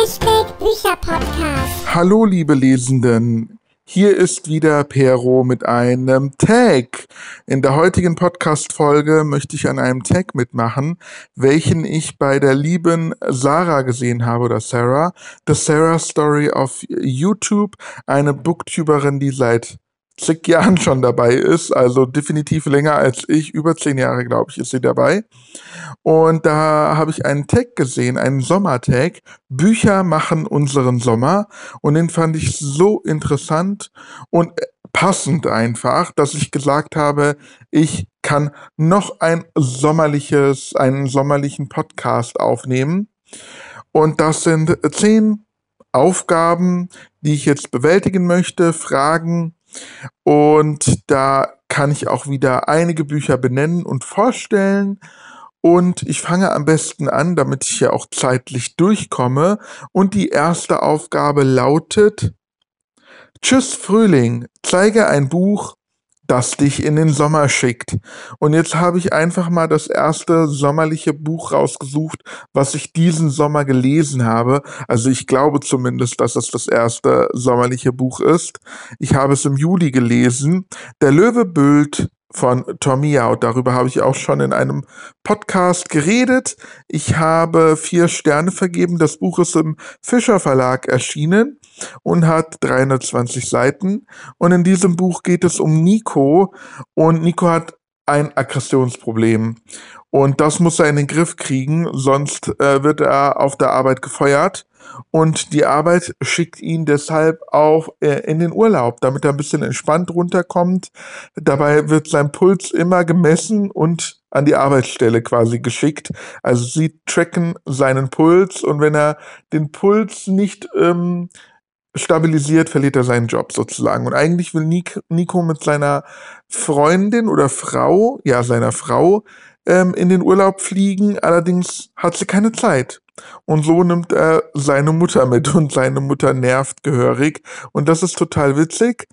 Hashtag Bücherpodcast. Hallo, liebe Lesenden. Hier ist wieder Pero mit einem Tag. In der heutigen Podcast-Folge möchte ich an einem Tag mitmachen, welchen ich bei der lieben Sarah gesehen habe oder Sarah. The Sarah Story auf YouTube. Eine Booktuberin, die seit zig Jahren schon dabei ist, also definitiv länger als ich, über zehn Jahre, glaube ich, ist sie dabei. Und da habe ich einen Tag gesehen, einen Sommertag, Bücher machen unseren Sommer. Und den fand ich so interessant und passend einfach, dass ich gesagt habe, ich kann noch ein sommerliches, einen sommerlichen Podcast aufnehmen. Und das sind zehn Aufgaben, die ich jetzt bewältigen möchte, Fragen, und da kann ich auch wieder einige Bücher benennen und vorstellen. Und ich fange am besten an, damit ich ja auch zeitlich durchkomme. Und die erste Aufgabe lautet, Tschüss Frühling, zeige ein Buch, das dich in den Sommer schickt. Und jetzt habe ich einfach mal das erste sommerliche Buch rausgesucht, was ich diesen Sommer gelesen habe. Also ich glaube zumindest, dass es das erste sommerliche Buch ist. Ich habe es im Juli gelesen. Der Löwe büllt von Tommy Out. Darüber habe ich auch schon in einem Podcast geredet. Ich habe vier Sterne vergeben. Das Buch ist im Fischer Verlag erschienen und hat 320 Seiten. Und in diesem Buch geht es um Nico und Nico hat ein Aggressionsproblem. Und das muss er in den Griff kriegen, sonst äh, wird er auf der Arbeit gefeuert. Und die Arbeit schickt ihn deshalb auch äh, in den Urlaub, damit er ein bisschen entspannt runterkommt. Dabei wird sein Puls immer gemessen und an die Arbeitsstelle quasi geschickt. Also sie tracken seinen Puls und wenn er den Puls nicht ähm, stabilisiert, verliert er seinen Job sozusagen. Und eigentlich will Nico mit seiner Freundin oder Frau, ja, seiner Frau, ähm, in den Urlaub fliegen. Allerdings hat sie keine Zeit. Und so nimmt er seine Mutter mit und seine Mutter nervt gehörig. Und das ist total witzig.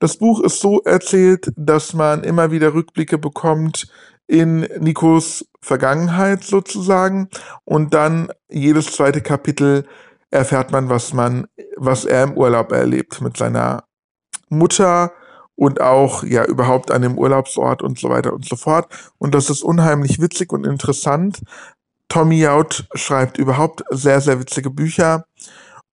Das Buch ist so erzählt, dass man immer wieder Rückblicke bekommt in Nikos Vergangenheit sozusagen und dann jedes zweite Kapitel erfährt man, was man, was er im Urlaub erlebt mit seiner Mutter und auch ja überhaupt an dem Urlaubsort und so weiter und so fort. Und das ist unheimlich witzig und interessant. Tommy Out schreibt überhaupt sehr, sehr witzige Bücher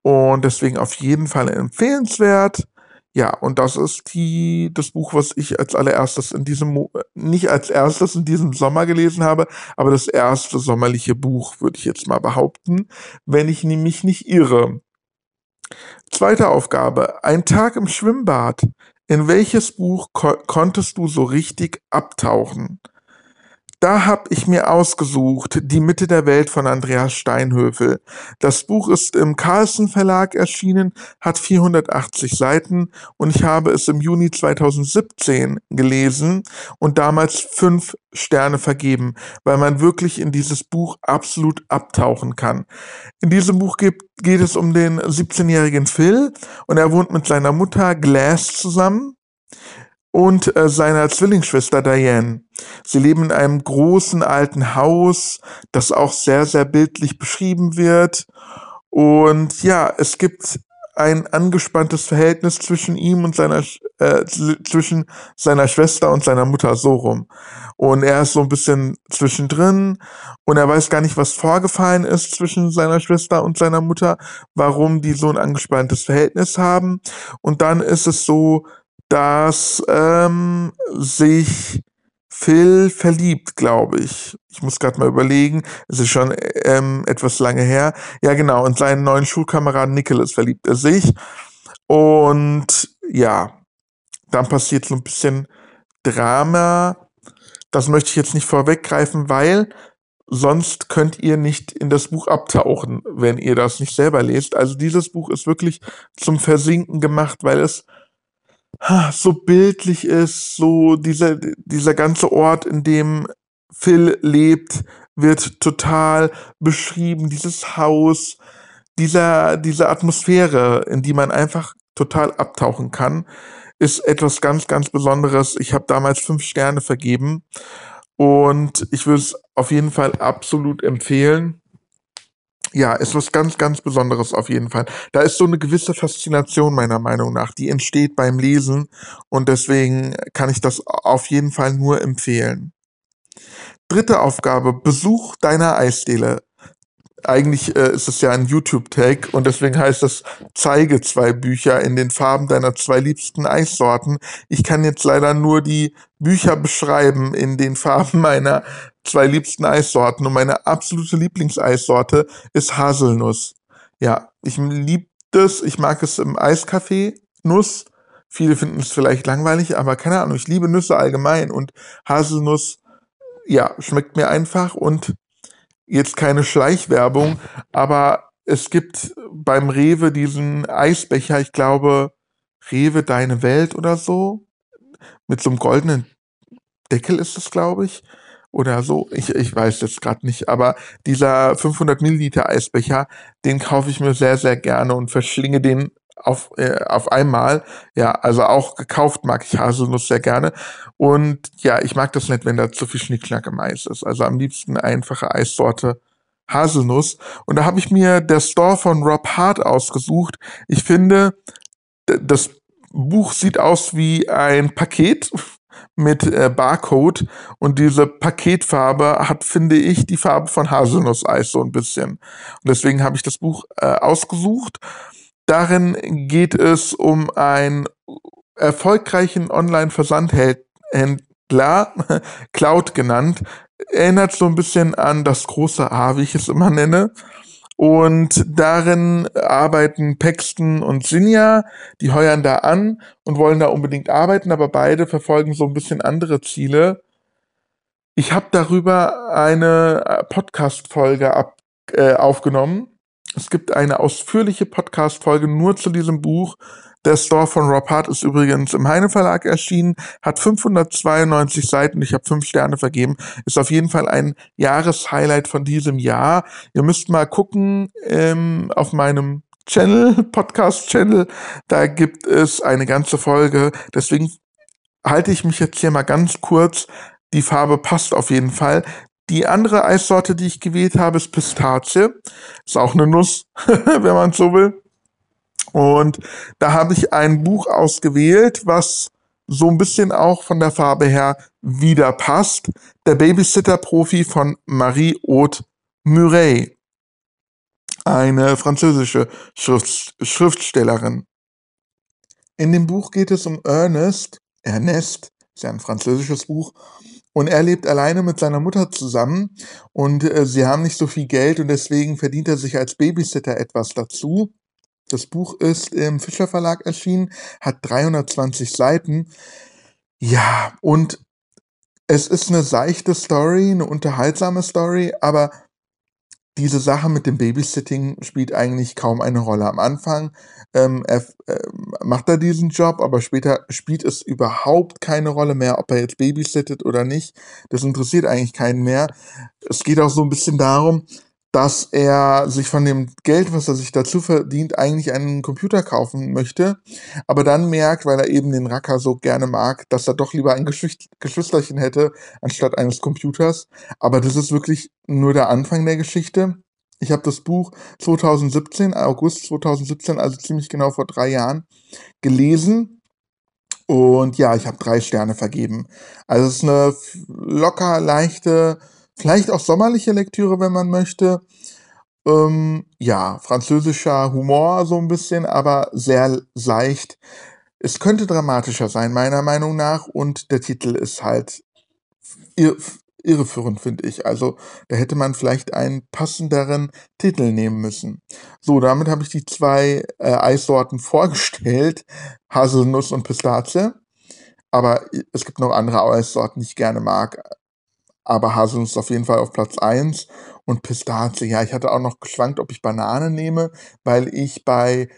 und deswegen auf jeden Fall empfehlenswert. Ja, und das ist die, das Buch, was ich als allererstes in diesem, nicht als erstes in diesem Sommer gelesen habe, aber das erste sommerliche Buch, würde ich jetzt mal behaupten, wenn ich nämlich nicht irre. Zweite Aufgabe, ein Tag im Schwimmbad. In welches Buch ko konntest du so richtig abtauchen? Da habe ich mir ausgesucht Die Mitte der Welt von Andreas Steinhöfel. Das Buch ist im Carlsen Verlag erschienen, hat 480 Seiten und ich habe es im Juni 2017 gelesen und damals fünf Sterne vergeben, weil man wirklich in dieses Buch absolut abtauchen kann. In diesem Buch geht, geht es um den 17-jährigen Phil und er wohnt mit seiner Mutter Glass zusammen und äh, seiner Zwillingsschwester Diane. Sie leben in einem großen alten Haus, das auch sehr, sehr bildlich beschrieben wird. Und ja, es gibt ein angespanntes Verhältnis zwischen ihm und seiner äh, zwischen seiner Schwester und seiner Mutter so rum. Und er ist so ein bisschen zwischendrin und er weiß gar nicht, was vorgefallen ist zwischen seiner Schwester und seiner Mutter, warum die so ein angespanntes Verhältnis haben. Und dann ist es so, dass ähm, sich Phil verliebt, glaube ich. Ich muss gerade mal überlegen. Es ist schon ähm, etwas lange her. Ja, genau. Und seinen neuen Schulkameraden Nicholas verliebt er sich. Und ja, dann passiert so ein bisschen Drama. Das möchte ich jetzt nicht vorweggreifen, weil sonst könnt ihr nicht in das Buch abtauchen, wenn ihr das nicht selber lest. Also dieses Buch ist wirklich zum Versinken gemacht, weil es so bildlich ist, so dieser, dieser ganze Ort, in dem Phil lebt, wird total beschrieben, dieses Haus, dieser, diese Atmosphäre, in die man einfach total abtauchen kann, ist etwas ganz, ganz Besonderes. Ich habe damals fünf Sterne vergeben und ich würde es auf jeden Fall absolut empfehlen. Ja, ist was ganz, ganz Besonderes auf jeden Fall. Da ist so eine gewisse Faszination meiner Meinung nach, die entsteht beim Lesen und deswegen kann ich das auf jeden Fall nur empfehlen. Dritte Aufgabe, Besuch deiner Eisdiele eigentlich äh, ist es ja ein YouTube-Tag und deswegen heißt es, zeige zwei Bücher in den Farben deiner zwei liebsten Eissorten. Ich kann jetzt leider nur die Bücher beschreiben in den Farben meiner zwei liebsten Eissorten und meine absolute Lieblingseissorte ist Haselnuss. Ja, ich liebe das, ich mag es im Eiskaffee, Nuss. Viele finden es vielleicht langweilig, aber keine Ahnung, ich liebe Nüsse allgemein und Haselnuss, ja, schmeckt mir einfach und jetzt keine Schleichwerbung, aber es gibt beim Rewe diesen Eisbecher, ich glaube, Rewe Deine Welt oder so, mit so einem goldenen Deckel ist es, glaube ich, oder so. Ich, ich weiß jetzt gerade nicht, aber dieser 500 Milliliter Eisbecher, den kaufe ich mir sehr, sehr gerne und verschlinge den auf, äh, auf einmal. Ja, also auch gekauft mag ich Haselnuss sehr gerne. Und ja, ich mag das nicht, wenn da zu viel Schnickschnack im Eis ist. Also am liebsten einfache Eissorte Haselnuss. Und da habe ich mir der Store von Rob Hart ausgesucht. Ich finde, das Buch sieht aus wie ein Paket mit äh, Barcode und diese Paketfarbe hat, finde ich, die Farbe von Haselnusseis so ein bisschen. Und deswegen habe ich das Buch äh, ausgesucht Darin geht es um einen erfolgreichen Online-Versandhändler, Cloud genannt. Erinnert so ein bisschen an das große A, wie ich es immer nenne. Und darin arbeiten Paxton und Sinja, die heuern da an und wollen da unbedingt arbeiten, aber beide verfolgen so ein bisschen andere Ziele. Ich habe darüber eine Podcast-Folge äh, aufgenommen es gibt eine ausführliche Podcast-Folge nur zu diesem Buch. Der Store von Rob Hart ist übrigens im Heine Verlag erschienen, hat 592 Seiten, ich habe fünf Sterne vergeben, ist auf jeden Fall ein Jahreshighlight von diesem Jahr. Ihr müsst mal gucken ähm, auf meinem Channel, Podcast-Channel, da gibt es eine ganze Folge. Deswegen halte ich mich jetzt hier mal ganz kurz. Die Farbe passt auf jeden Fall. Die andere Eissorte, die ich gewählt habe, ist Pistazie. Ist auch eine Nuss, wenn man so will. Und da habe ich ein Buch ausgewählt, was so ein bisschen auch von der Farbe her wieder passt. Der Babysitter-Profi von Marie-Haute Murray. Eine französische Schrift Schriftstellerin. In dem Buch geht es um Ernest. Ernest ist ja ein französisches Buch. Und er lebt alleine mit seiner Mutter zusammen und äh, sie haben nicht so viel Geld und deswegen verdient er sich als Babysitter etwas dazu. Das Buch ist im Fischer Verlag erschienen, hat 320 Seiten. Ja, und es ist eine seichte Story, eine unterhaltsame Story, aber diese Sache mit dem Babysitting spielt eigentlich kaum eine Rolle. Am Anfang ähm, er, äh, macht er diesen Job, aber später spielt es überhaupt keine Rolle mehr, ob er jetzt babysittet oder nicht. Das interessiert eigentlich keinen mehr. Es geht auch so ein bisschen darum, dass er sich von dem Geld, was er sich dazu verdient, eigentlich einen Computer kaufen möchte, aber dann merkt, weil er eben den Racker so gerne mag, dass er doch lieber ein Geschwisterchen hätte anstatt eines Computers. Aber das ist wirklich nur der Anfang der Geschichte. Ich habe das Buch 2017, August 2017, also ziemlich genau vor drei Jahren, gelesen. Und ja, ich habe drei Sterne vergeben. Also es ist eine locker, leichte, vielleicht auch sommerliche Lektüre, wenn man möchte. Ähm, ja, französischer Humor so ein bisschen, aber sehr leicht. Es könnte dramatischer sein, meiner Meinung nach. Und der Titel ist halt irreführend, finde ich. Also da hätte man vielleicht einen passenderen Titel nehmen müssen. So, damit habe ich die zwei äh, Eissorten vorgestellt, Haselnuss und Pistazie. Aber es gibt noch andere Eissorten, die ich gerne mag. Aber Haselnuss auf jeden Fall auf Platz 1 und Pistazie. Ja, ich hatte auch noch geschwankt, ob ich Banane nehme, weil ich bei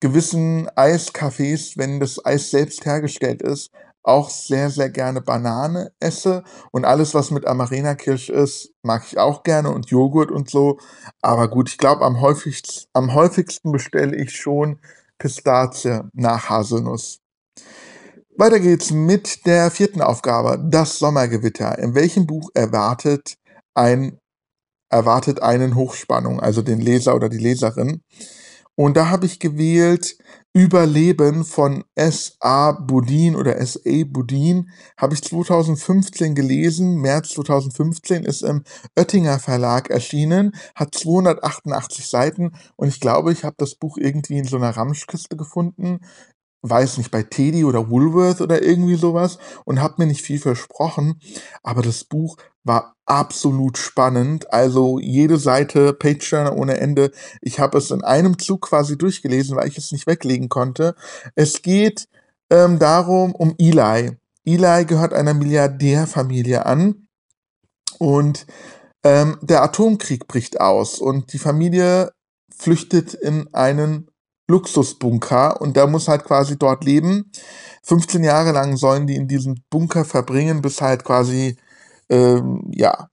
gewissen Eiscafés, wenn das Eis selbst hergestellt ist, auch sehr, sehr gerne Banane esse und alles, was mit Amarena-Kirsch ist, mag ich auch gerne und Joghurt und so. Aber gut, ich glaube, am häufigsten, am häufigsten bestelle ich schon Pistazie nach Haselnuss. Weiter geht's mit der vierten Aufgabe, das Sommergewitter. In welchem Buch erwartet ein erwartet einen Hochspannung, also den Leser oder die Leserin. Und da habe ich gewählt Überleben von S.A. Budin oder S.A. Budin. Habe ich 2015 gelesen. März 2015 ist im Oettinger Verlag erschienen. Hat 288 Seiten. Und ich glaube, ich habe das Buch irgendwie in so einer Ramschkiste gefunden weiß nicht, bei Teddy oder Woolworth oder irgendwie sowas und habe mir nicht viel versprochen. Aber das Buch war absolut spannend. Also jede Seite Page-Turner ohne Ende. Ich habe es in einem Zug quasi durchgelesen, weil ich es nicht weglegen konnte. Es geht ähm, darum, um Eli. Eli gehört einer Milliardärfamilie an und ähm, der Atomkrieg bricht aus und die Familie flüchtet in einen Luxusbunker und der muss halt quasi dort leben. 15 Jahre lang sollen die in diesem Bunker verbringen, bis halt quasi, ähm, ja,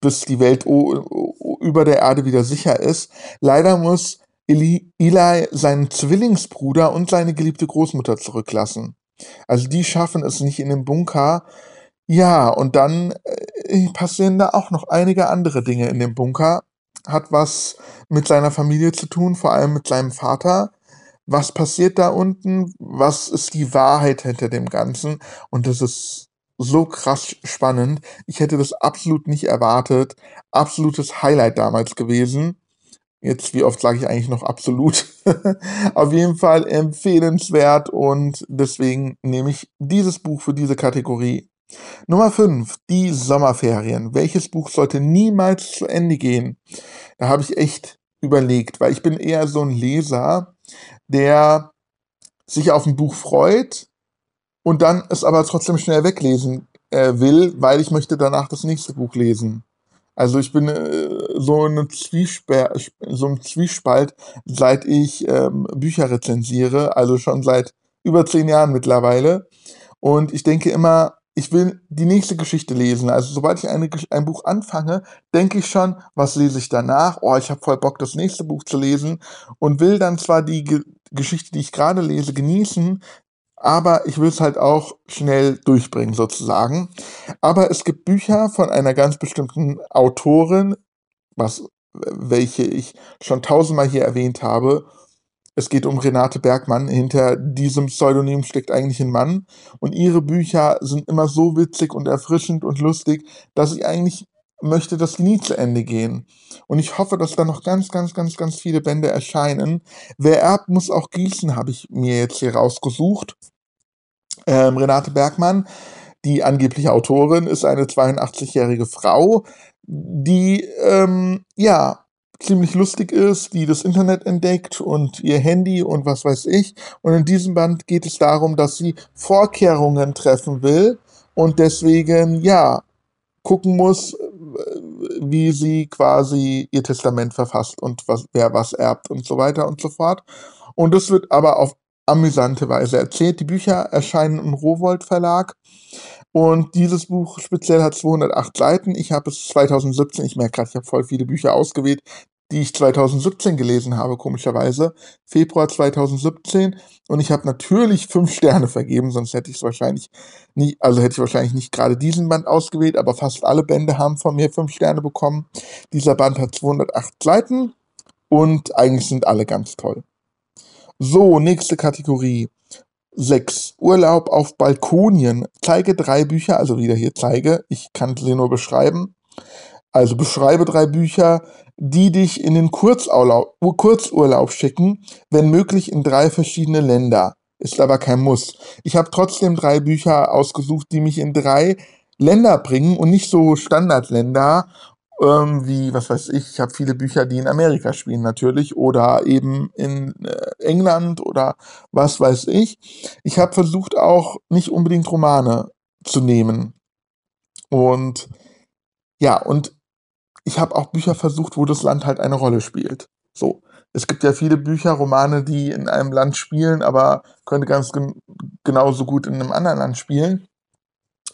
bis die Welt über der Erde wieder sicher ist. Leider muss Eli, Eli seinen Zwillingsbruder und seine geliebte Großmutter zurücklassen. Also die schaffen es nicht in den Bunker. Ja, und dann äh, passieren da auch noch einige andere Dinge in dem Bunker hat was mit seiner Familie zu tun, vor allem mit seinem Vater. Was passiert da unten? Was ist die Wahrheit hinter dem Ganzen? Und das ist so krass spannend. Ich hätte das absolut nicht erwartet. Absolutes Highlight damals gewesen. Jetzt, wie oft sage ich eigentlich noch absolut? Auf jeden Fall empfehlenswert und deswegen nehme ich dieses Buch für diese Kategorie. Nummer 5, die Sommerferien. Welches Buch sollte niemals zu Ende gehen? Da habe ich echt überlegt, weil ich bin eher so ein Leser, der sich auf ein Buch freut und dann es aber trotzdem schnell weglesen äh, will, weil ich möchte danach das nächste Buch lesen. Also ich bin äh, so, eine so ein Zwiespalt, seit ich ähm, Bücher rezensiere, also schon seit über zehn Jahren mittlerweile. Und ich denke immer, ich will die nächste Geschichte lesen. Also sobald ich eine, ein Buch anfange, denke ich schon, was lese ich danach? Oh, ich habe voll Bock, das nächste Buch zu lesen und will dann zwar die Ge Geschichte, die ich gerade lese, genießen, aber ich will es halt auch schnell durchbringen sozusagen. Aber es gibt Bücher von einer ganz bestimmten Autorin, was welche ich schon tausendmal hier erwähnt habe es geht um Renate Bergmann. Hinter diesem Pseudonym steckt eigentlich ein Mann. Und ihre Bücher sind immer so witzig und erfrischend und lustig, dass ich eigentlich möchte, dass die nie zu Ende gehen. Und ich hoffe, dass da noch ganz, ganz, ganz, ganz viele Bände erscheinen. Wer erbt, muss auch gießen, habe ich mir jetzt hier rausgesucht. Ähm, Renate Bergmann, die angebliche Autorin, ist eine 82-jährige Frau, die, ähm, ja, ziemlich lustig ist, die das Internet entdeckt und ihr Handy und was weiß ich. Und in diesem Band geht es darum, dass sie Vorkehrungen treffen will und deswegen, ja, gucken muss, wie sie quasi ihr Testament verfasst und was, wer was erbt und so weiter und so fort. Und das wird aber auf amüsante Weise erzählt. Die Bücher erscheinen im Rowold Verlag. Und dieses Buch speziell hat 208 Seiten. Ich habe es 2017, ich merke gerade, ich habe voll viele Bücher ausgewählt, die ich 2017 gelesen habe, komischerweise. Februar 2017. Und ich habe natürlich fünf Sterne vergeben, sonst hätte ich es wahrscheinlich nicht, also hätte ich wahrscheinlich nicht gerade diesen Band ausgewählt, aber fast alle Bände haben von mir fünf Sterne bekommen. Dieser Band hat 208 Seiten und eigentlich sind alle ganz toll. So, nächste Kategorie. 6. Urlaub auf Balkonien. Zeige drei Bücher, also wieder hier zeige, ich kann sie nur beschreiben. Also beschreibe drei Bücher, die dich in den Kurzurlaub, Kurzurlaub schicken, wenn möglich in drei verschiedene Länder. Ist aber kein Muss. Ich habe trotzdem drei Bücher ausgesucht, die mich in drei Länder bringen und nicht so Standardländer ähm, wie, was weiß ich, ich habe viele Bücher, die in Amerika spielen natürlich oder eben in äh, England oder was weiß ich. Ich habe versucht auch nicht unbedingt Romane zu nehmen. Und ja, und ich habe auch Bücher versucht, wo das Land halt eine Rolle spielt. So. Es gibt ja viele Bücher, Romane, die in einem Land spielen, aber könnte ganz gen genauso gut in einem anderen Land spielen.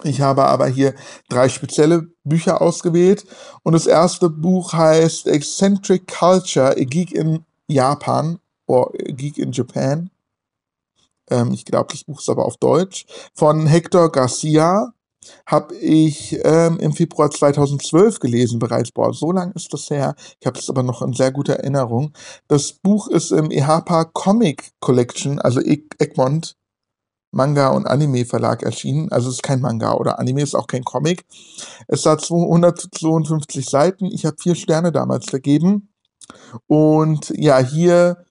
Ich habe aber hier drei spezielle Bücher ausgewählt und das erste Buch heißt Eccentric Culture, A Geek in Japan oder Geek in Japan. Ähm, ich glaube, das Buch ist aber auf Deutsch. Von Hector Garcia. Habe ich ähm, im Februar 2012 gelesen bereits. Boah, so lang ist das her. Ich habe es aber noch in sehr guter Erinnerung. Das Buch ist im EHPA Comic Collection, also Egmont Manga und Anime Verlag erschienen. Also es ist kein Manga oder Anime, ist auch kein Comic. Es hat 252 Seiten. Ich habe vier Sterne damals vergeben. Und ja, hier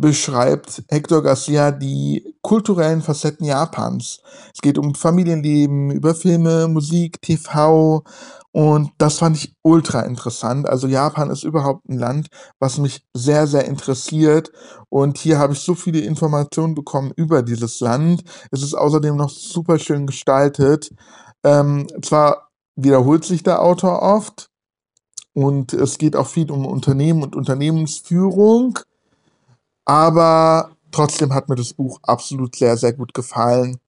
beschreibt Hector Garcia die kulturellen Facetten Japans. Es geht um Familienleben, über Filme, Musik, TV und das fand ich ultra interessant. Also Japan ist überhaupt ein Land, was mich sehr, sehr interessiert und hier habe ich so viele Informationen bekommen über dieses Land. Es ist außerdem noch super schön gestaltet. Ähm, zwar wiederholt sich der Autor oft und es geht auch viel um Unternehmen und Unternehmensführung aber trotzdem hat mir das Buch absolut sehr, sehr gut gefallen.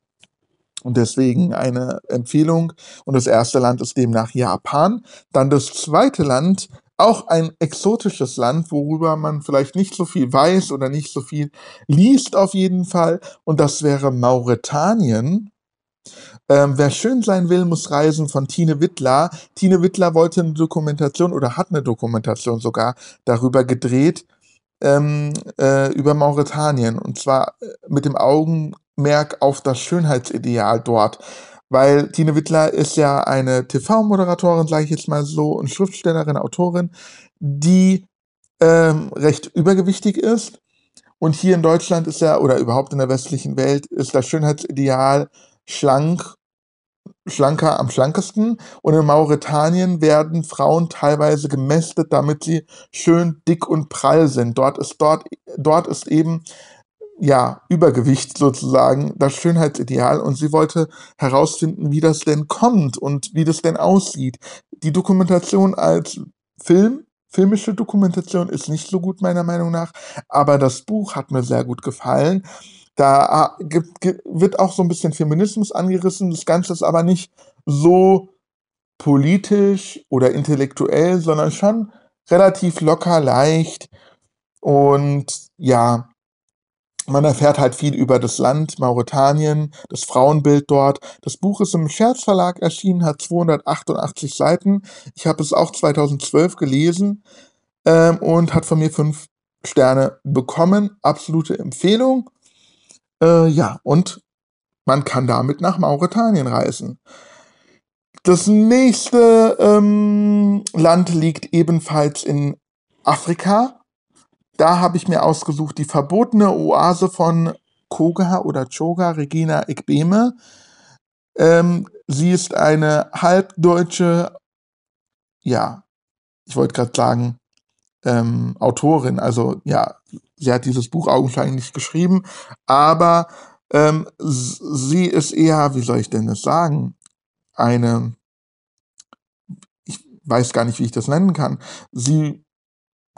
Und deswegen eine Empfehlung. Und das erste Land ist demnach Japan. Dann das zweite Land, auch ein exotisches Land, worüber man vielleicht nicht so viel weiß oder nicht so viel liest auf jeden Fall. Und das wäre Mauretanien. Ähm, wer schön sein will, muss reisen von Tine Wittler. Tine Wittler wollte eine Dokumentation oder hat eine Dokumentation sogar darüber gedreht ähm, äh, über Mauretanien und zwar äh, mit dem Augenmerk auf das Schönheitsideal dort. Weil Tine Wittler ist ja eine TV-Moderatorin, sage ich jetzt mal so, und Schriftstellerin, Autorin, die ähm, recht übergewichtig ist. Und hier in Deutschland ist ja, oder überhaupt in der westlichen Welt, ist das Schönheitsideal schlank schlanker am schlankesten. Und in Mauretanien werden Frauen teilweise gemästet, damit sie schön dick und prall sind. Dort ist dort, dort ist eben ja, Übergewicht sozusagen das Schönheitsideal und sie wollte herausfinden, wie das denn kommt und wie das denn aussieht. Die Dokumentation als Film, filmische Dokumentation ist nicht so gut meiner Meinung nach, aber das Buch hat mir sehr gut gefallen. Da ah, gibt, wird auch so ein bisschen Feminismus angerissen. Das Ganze ist aber nicht so politisch oder intellektuell, sondern schon relativ locker, leicht. Und ja, man erfährt halt viel über das Land Mauretanien, das Frauenbild dort. Das Buch ist im Scherzverlag erschienen, hat 288 Seiten. Ich habe es auch 2012 gelesen ähm, und hat von mir fünf Sterne bekommen. Absolute Empfehlung. Äh, ja, und man kann damit nach Mauretanien reisen. Das nächste ähm, Land liegt ebenfalls in Afrika. Da habe ich mir ausgesucht die verbotene Oase von Koga oder Choga Regina Ekbeme. Ähm, sie ist eine halbdeutsche, ja, ich wollte gerade sagen, ähm, Autorin. Also ja, sie hat dieses Buch augenscheinlich geschrieben, aber ähm, sie ist eher, wie soll ich denn das sagen, eine, ich weiß gar nicht, wie ich das nennen kann. Sie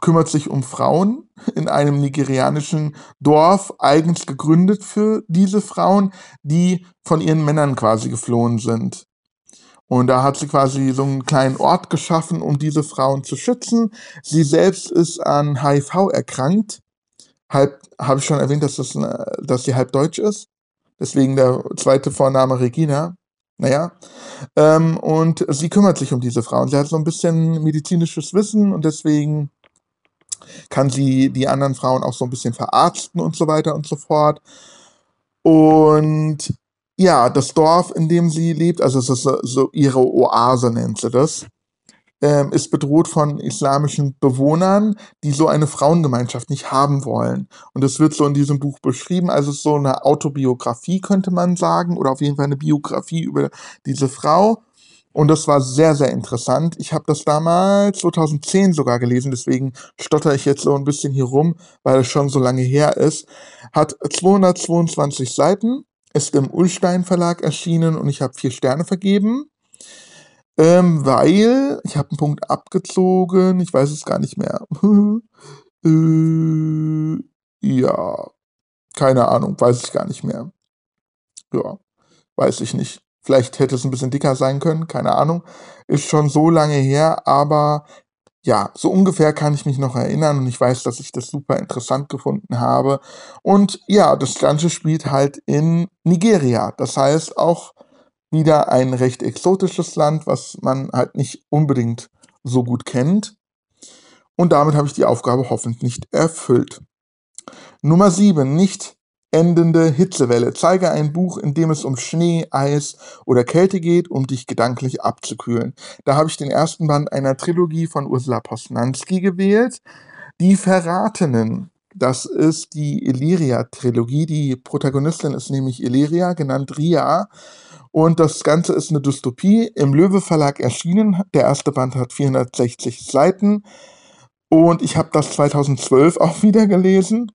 kümmert sich um Frauen in einem nigerianischen Dorf, eigens gegründet für diese Frauen, die von ihren Männern quasi geflohen sind. Und da hat sie quasi so einen kleinen Ort geschaffen, um diese Frauen zu schützen. Sie selbst ist an HIV erkrankt. Halb, habe ich schon erwähnt, dass, das, dass sie halb deutsch ist. Deswegen der zweite Vorname Regina. Naja. Ähm, und sie kümmert sich um diese Frauen. Sie hat so ein bisschen medizinisches Wissen und deswegen kann sie die anderen Frauen auch so ein bisschen verarzten und so weiter und so fort. Und ja, das Dorf, in dem sie lebt, also es ist so ihre Oase nennt sie das, ähm, ist bedroht von islamischen Bewohnern, die so eine Frauengemeinschaft nicht haben wollen. Und das wird so in diesem Buch beschrieben, also so eine Autobiografie könnte man sagen, oder auf jeden Fall eine Biografie über diese Frau. Und das war sehr, sehr interessant. Ich habe das damals 2010 sogar gelesen, deswegen stotter ich jetzt so ein bisschen hier rum, weil es schon so lange her ist. Hat 222 Seiten ist im Ullstein Verlag erschienen und ich habe vier Sterne vergeben. Ähm, weil ich habe einen Punkt abgezogen, ich weiß es gar nicht mehr. äh, ja, keine Ahnung, weiß ich gar nicht mehr. Ja, weiß ich nicht. Vielleicht hätte es ein bisschen dicker sein können, keine Ahnung. Ist schon so lange her, aber ja, so ungefähr kann ich mich noch erinnern und ich weiß, dass ich das super interessant gefunden habe. Und ja, das Ganze spielt halt in Nigeria. Das heißt auch Wieder ein recht exotisches Land, was man halt nicht unbedingt so gut kennt. Und damit habe ich die Aufgabe hoffentlich nicht erfüllt. Nummer 7. Nicht endende Hitzewelle. Zeige ein Buch, in dem es um Schnee, Eis oder Kälte geht, um dich gedanklich abzukühlen. Da habe ich den ersten Band einer Trilogie von Ursula Posnanski gewählt. Die Verratenen. Das ist die Illyria-Trilogie. Die Protagonistin ist nämlich Illyria, genannt Ria. Und das Ganze ist eine Dystopie, im Löwe Verlag erschienen. Der erste Band hat 460 Seiten. Und ich habe das 2012 auch wieder gelesen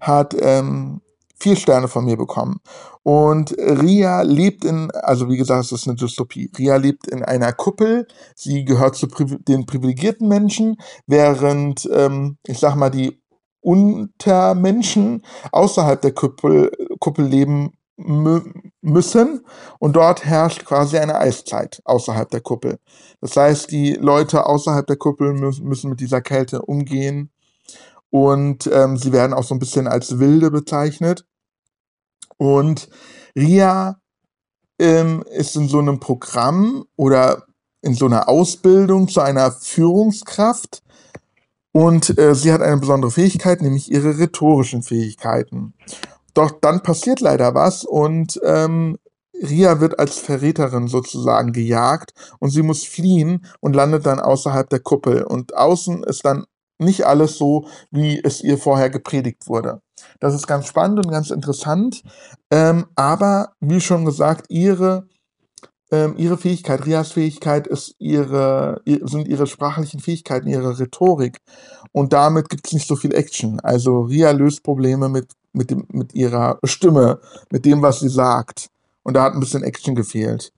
hat ähm, vier Sterne von mir bekommen. Und Ria lebt in, also wie gesagt, es ist eine Dystopie. Ria lebt in einer Kuppel. Sie gehört zu Pri den privilegierten Menschen, während, ähm, ich sag mal, die Untermenschen außerhalb der Kuppel, Kuppel leben müssen. Und dort herrscht quasi eine Eiszeit außerhalb der Kuppel. Das heißt, die Leute außerhalb der Kuppel müssen mit dieser Kälte umgehen und ähm, sie werden auch so ein bisschen als Wilde bezeichnet. Und Ria ähm, ist in so einem Programm oder in so einer Ausbildung zu einer Führungskraft. Und äh, sie hat eine besondere Fähigkeit, nämlich ihre rhetorischen Fähigkeiten. Doch dann passiert leider was und ähm, Ria wird als Verräterin sozusagen gejagt und sie muss fliehen und landet dann außerhalb der Kuppel. Und außen ist dann nicht alles so, wie es ihr vorher gepredigt wurde. Das ist ganz spannend und ganz interessant. Ähm, aber wie schon gesagt, ihre, ähm, ihre Fähigkeit, Rias Fähigkeit ist ihre, sind ihre sprachlichen Fähigkeiten, ihre Rhetorik. Und damit gibt es nicht so viel Action. Also Ria löst Probleme mit, mit, dem, mit ihrer Stimme, mit dem, was sie sagt. Und da hat ein bisschen Action gefehlt.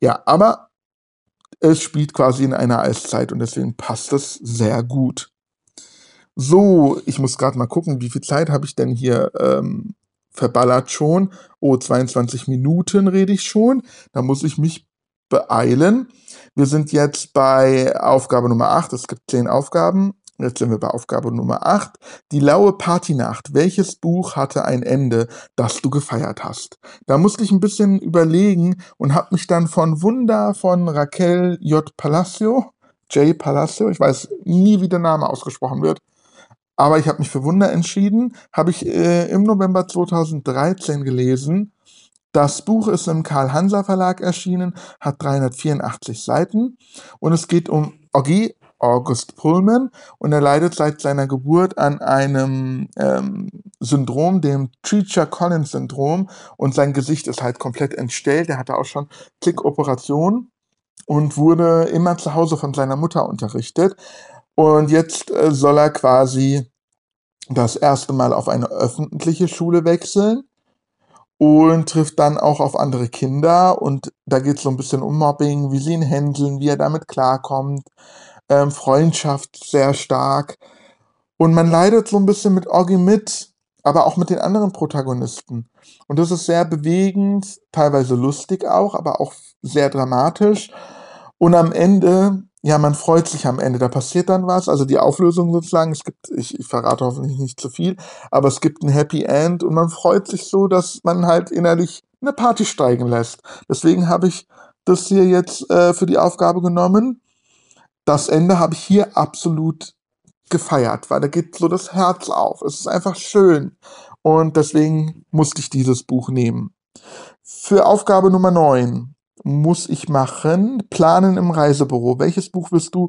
Ja, aber es spielt quasi in einer Eiszeit und deswegen passt es sehr gut. So, ich muss gerade mal gucken, wie viel Zeit habe ich denn hier ähm, verballert schon. Oh, 22 Minuten rede ich schon. Da muss ich mich beeilen. Wir sind jetzt bei Aufgabe Nummer 8. Es gibt 10 Aufgaben. Jetzt sind wir bei Aufgabe Nummer 8. Die laue Partynacht. Welches Buch hatte ein Ende, das du gefeiert hast? Da musste ich ein bisschen überlegen und habe mich dann von Wunder von Raquel J. Palacio, J. Palacio, ich weiß nie, wie der Name ausgesprochen wird, aber ich habe mich für Wunder entschieden, habe ich äh, im November 2013 gelesen. Das Buch ist im Karl Hanser Verlag erschienen, hat 384 Seiten und es geht um Augie August Pullman und er leidet seit seiner Geburt an einem ähm, Syndrom, dem Treacher-Collins-Syndrom und sein Gesicht ist halt komplett entstellt. Er hatte auch schon zig Operationen und wurde immer zu Hause von seiner Mutter unterrichtet. Und jetzt äh, soll er quasi das erste Mal auf eine öffentliche Schule wechseln und trifft dann auch auf andere Kinder. Und da geht es so ein bisschen um Mobbing, wie sie ihn händeln, wie er damit klarkommt. Ähm, Freundschaft sehr stark. Und man leidet so ein bisschen mit Oggi mit, aber auch mit den anderen Protagonisten. Und das ist sehr bewegend, teilweise lustig auch, aber auch sehr dramatisch. Und am Ende ja, man freut sich am Ende, da passiert dann was, also die Auflösung sozusagen, es gibt, ich, ich verrate hoffentlich nicht zu viel, aber es gibt ein Happy End und man freut sich so, dass man halt innerlich eine Party steigen lässt. Deswegen habe ich das hier jetzt äh, für die Aufgabe genommen. Das Ende habe ich hier absolut gefeiert, weil da geht so das Herz auf. Es ist einfach schön. Und deswegen musste ich dieses Buch nehmen. Für Aufgabe Nummer 9 muss ich machen? Planen im Reisebüro. Welches Buch willst du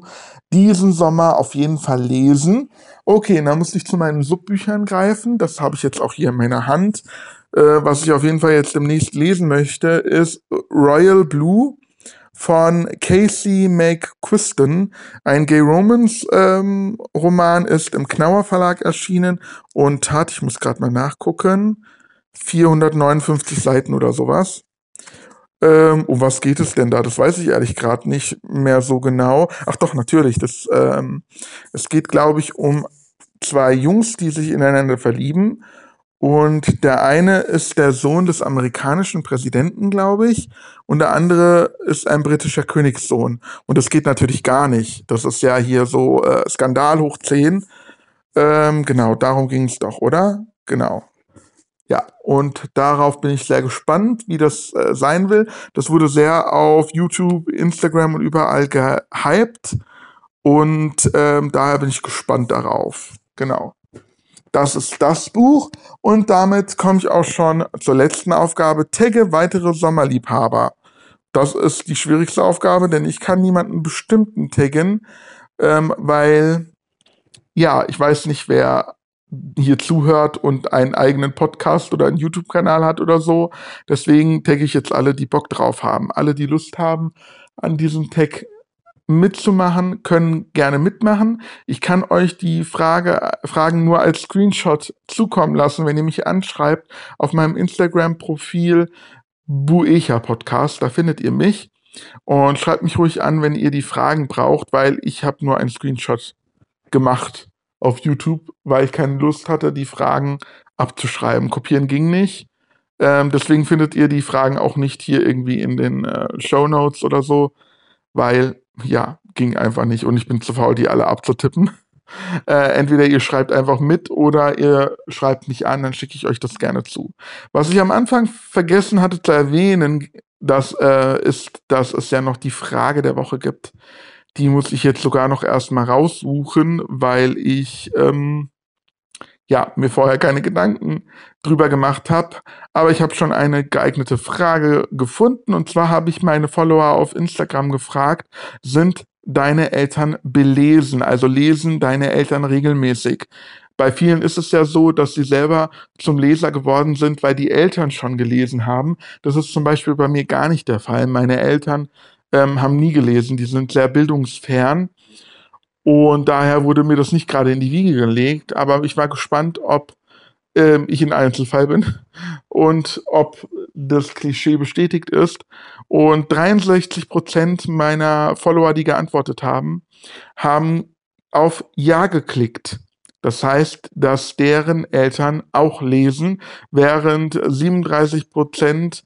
diesen Sommer auf jeden Fall lesen? Okay, dann muss ich zu meinen Subbüchern greifen. Das habe ich jetzt auch hier in meiner Hand. Äh, was ich auf jeden Fall jetzt demnächst lesen möchte, ist Royal Blue von Casey McQuiston. Ein Gay Romance ähm, Roman ist im Knauer Verlag erschienen und hat, ich muss gerade mal nachgucken, 459 Seiten oder sowas. Ähm, um was geht es denn da? Das weiß ich ehrlich gerade nicht mehr so genau. Ach doch, natürlich. Das, ähm, es geht, glaube ich, um zwei Jungs, die sich ineinander verlieben. Und der eine ist der Sohn des amerikanischen Präsidenten, glaube ich, und der andere ist ein britischer Königssohn. Und das geht natürlich gar nicht. Das ist ja hier so äh, Skandal hoch 10. Ähm, genau, darum ging es doch, oder? Genau. Ja, und darauf bin ich sehr gespannt, wie das äh, sein will. Das wurde sehr auf YouTube, Instagram und überall gehypt. Und ähm, daher bin ich gespannt darauf. Genau. Das ist das Buch. Und damit komme ich auch schon zur letzten Aufgabe. Tagge weitere Sommerliebhaber. Das ist die schwierigste Aufgabe, denn ich kann niemanden bestimmten taggen, ähm, weil, ja, ich weiß nicht, wer hier zuhört und einen eigenen Podcast oder einen YouTube-Kanal hat oder so. Deswegen tagge ich jetzt alle, die Bock drauf haben. Alle, die Lust haben, an diesem Tag mitzumachen, können gerne mitmachen. Ich kann euch die Frage, Fragen nur als Screenshot zukommen lassen, wenn ihr mich anschreibt auf meinem Instagram-Profil Buecha Podcast. Da findet ihr mich. Und schreibt mich ruhig an, wenn ihr die Fragen braucht, weil ich habe nur einen Screenshot gemacht auf YouTube, weil ich keine Lust hatte, die Fragen abzuschreiben. Kopieren ging nicht. Ähm, deswegen findet ihr die Fragen auch nicht hier irgendwie in den äh, Show Notes oder so, weil ja, ging einfach nicht und ich bin zu faul, die alle abzutippen. Äh, entweder ihr schreibt einfach mit oder ihr schreibt mich an, dann schicke ich euch das gerne zu. Was ich am Anfang vergessen hatte zu erwähnen, das äh, ist, dass es ja noch die Frage der Woche gibt. Die muss ich jetzt sogar noch erstmal raussuchen, weil ich ähm, ja, mir vorher keine Gedanken drüber gemacht habe. Aber ich habe schon eine geeignete Frage gefunden. Und zwar habe ich meine Follower auf Instagram gefragt, sind deine Eltern belesen? Also lesen deine Eltern regelmäßig? Bei vielen ist es ja so, dass sie selber zum Leser geworden sind, weil die Eltern schon gelesen haben. Das ist zum Beispiel bei mir gar nicht der Fall. Meine Eltern ähm, haben nie gelesen, die sind sehr bildungsfern. Und daher wurde mir das nicht gerade in die Wiege gelegt, aber ich war gespannt, ob ähm, ich ein Einzelfall bin und ob das Klischee bestätigt ist. Und 63 Prozent meiner Follower, die geantwortet haben, haben auf Ja geklickt. Das heißt, dass deren Eltern auch lesen, während 37 Prozent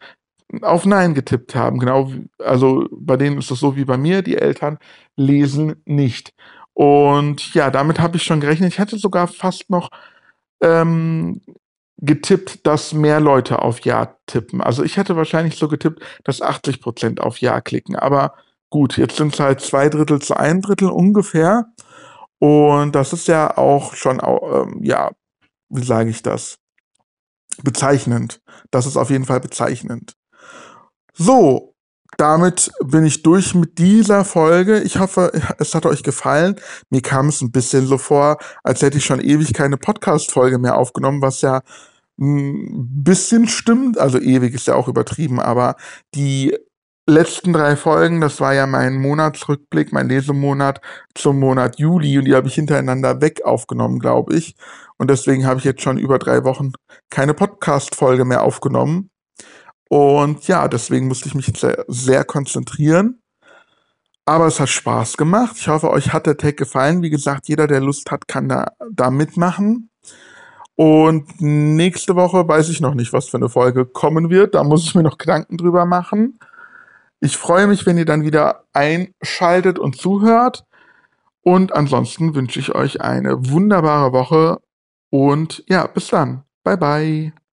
auf Nein getippt haben. Genau, also bei denen ist es so wie bei mir, die Eltern lesen nicht. Und ja, damit habe ich schon gerechnet. Ich hätte sogar fast noch ähm, getippt, dass mehr Leute auf Ja tippen. Also ich hätte wahrscheinlich so getippt, dass 80 Prozent auf Ja klicken. Aber gut, jetzt sind es halt zwei Drittel zu ein Drittel ungefähr. Und das ist ja auch schon, ähm, ja, wie sage ich das? Bezeichnend. Das ist auf jeden Fall bezeichnend. So, damit bin ich durch mit dieser Folge. Ich hoffe, es hat euch gefallen. Mir kam es ein bisschen so vor, als hätte ich schon ewig keine Podcast-Folge mehr aufgenommen, was ja ein bisschen stimmt. Also ewig ist ja auch übertrieben, aber die letzten drei Folgen, das war ja mein Monatsrückblick, mein Lesemonat zum Monat Juli und die habe ich hintereinander weg aufgenommen, glaube ich. Und deswegen habe ich jetzt schon über drei Wochen keine Podcast-Folge mehr aufgenommen. Und ja, deswegen musste ich mich sehr, sehr konzentrieren. Aber es hat Spaß gemacht. Ich hoffe, euch hat der Tag gefallen. Wie gesagt, jeder, der Lust hat, kann da, da mitmachen. Und nächste Woche weiß ich noch nicht, was für eine Folge kommen wird. Da muss ich mir noch Gedanken drüber machen. Ich freue mich, wenn ihr dann wieder einschaltet und zuhört. Und ansonsten wünsche ich euch eine wunderbare Woche und ja, bis dann. Bye bye.